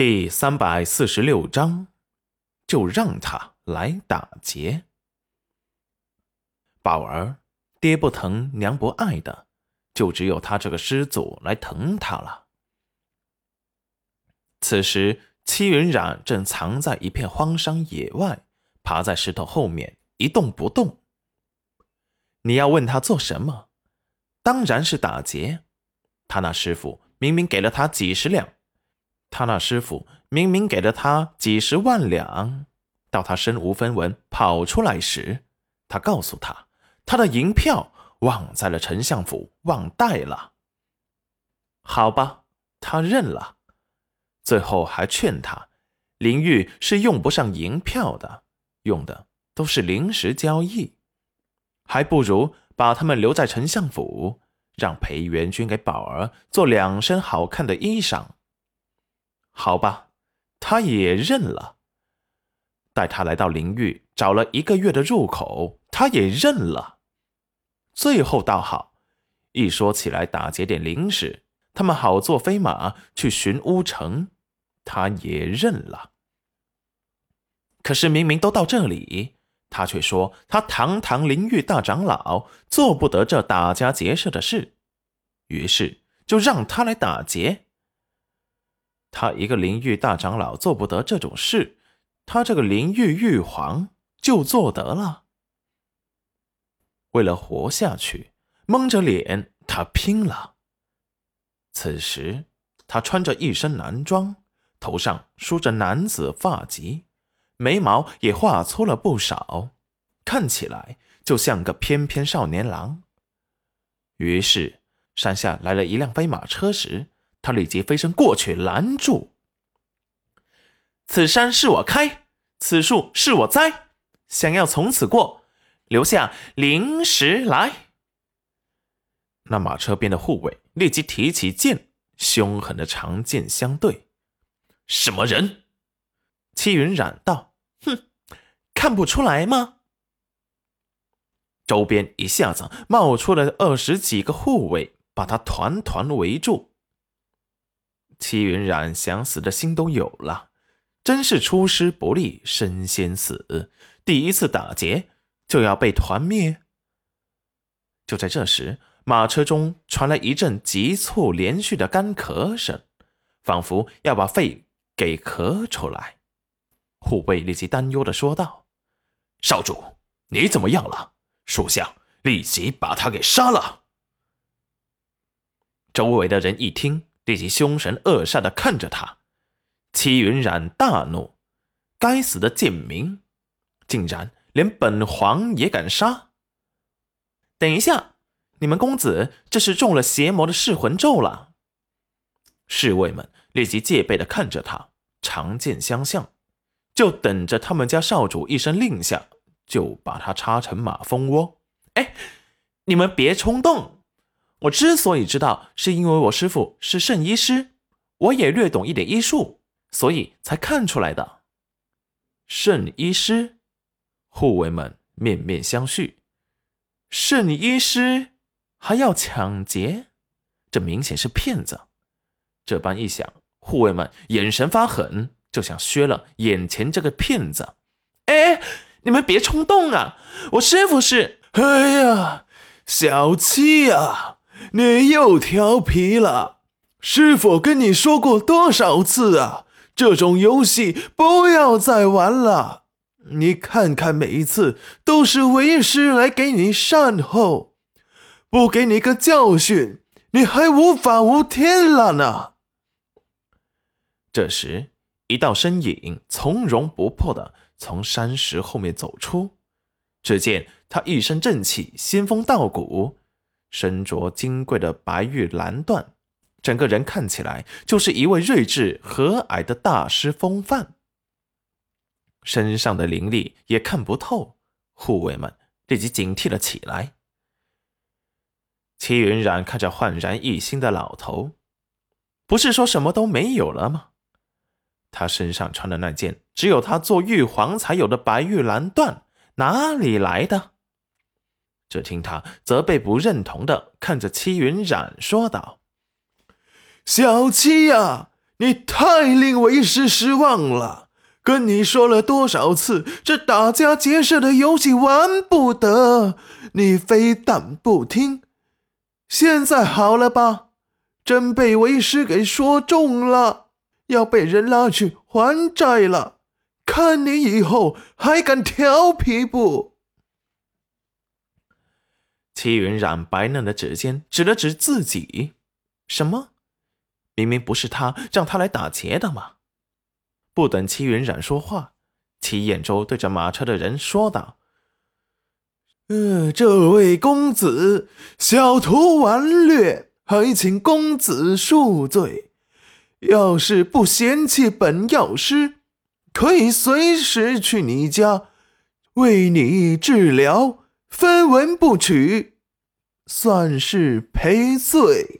第三百四十六章，就让他来打劫。宝儿，爹不疼娘不爱的，就只有他这个师祖来疼他了。此时，戚云染正藏在一片荒山野外，爬在石头后面一动不动。你要问他做什么？当然是打劫。他那师傅明明给了他几十两。他那师傅明明给了他几十万两，到他身无分文跑出来时，他告诉他，他的银票忘在了丞相府，忘带了。好吧，他认了，最后还劝他，林玉是用不上银票的，用的都是临时交易，还不如把他们留在丞相府，让裴元君给宝儿做两身好看的衣裳。好吧，他也认了。带他来到灵域，找了一个月的入口，他也认了。最后倒好，一说起来打劫点零食，他们好坐飞马去寻乌城，他也认了。可是明明都到这里，他却说他堂堂灵域大长老做不得这打家劫舍的事，于是就让他来打劫。他一个灵域大长老做不得这种事，他这个灵域玉皇就做得了。为了活下去，蒙着脸他拼了。此时他穿着一身男装，头上梳着男子发髻，眉毛也画粗了不少，看起来就像个翩翩少年郎。于是山下来了一辆飞马车时。他立即飞身过去拦住。此山是我开，此树是我栽，想要从此过，留下灵石来。那马车边的护卫立即提起剑，凶狠的长剑相对。什么人？戚云染道：“哼，看不出来吗？”周边一下子冒出了二十几个护卫，把他团团围住。戚云染想死的心都有了，真是出师不利身先死，第一次打劫就要被团灭。就在这时，马车中传来一阵急促连续的干咳声，仿佛要把肺给咳出来。护卫立即担忧的说道：“少主，你怎么样了？属下立即把他给杀了。”周围的人一听。立即凶神恶煞的看着他，戚云染大怒：“该死的贱民，竟然连本皇也敢杀！”等一下，你们公子这是中了邪魔的噬魂咒了。侍卫们立即戒备的看着他，长剑相向，就等着他们家少主一声令下，就把他插成马蜂窝。哎，你们别冲动。我之所以知道，是因为我师傅是圣医师，我也略懂一点医术，所以才看出来的。圣医师，护卫们面面相觑。圣医师还要抢劫，这明显是骗子。这般一想，护卫们眼神发狠，就想削了眼前这个骗子。哎，你们别冲动啊！我师傅是……哎呀，小气啊！你又调皮了，师傅跟你说过多少次啊？这种游戏不要再玩了。你看看，每一次都是为师来给你善后，不给你个教训，你还无法无天了呢。这时，一道身影从容不迫的从山石后面走出，只见他一身正气，仙风道骨。身着金贵的白玉蓝缎，整个人看起来就是一位睿智和蔼的大师风范。身上的灵力也看不透，护卫们立即警惕了起来。齐云染看着焕然一新的老头，不是说什么都没有了吗？他身上穿的那件只有他做玉皇才有的白玉蓝缎，哪里来的？只听他责备不认同的看着戚云染说道：“小七呀，你太令为师失望了。跟你说了多少次，这打家劫舍的游戏玩不得，你非但不听。现在好了吧？真被为师给说中了，要被人拉去还债了。看你以后还敢调皮不？齐云染白嫩的指尖指了指自己，什么？明明不是他让他来打劫的吗？不等齐云染说话，齐彦周对着马车的人说道：“呃，这位公子，小徒顽劣，还请公子恕罪。要是不嫌弃本药师，可以随时去你家为你治疗，分文不取，算是赔罪。”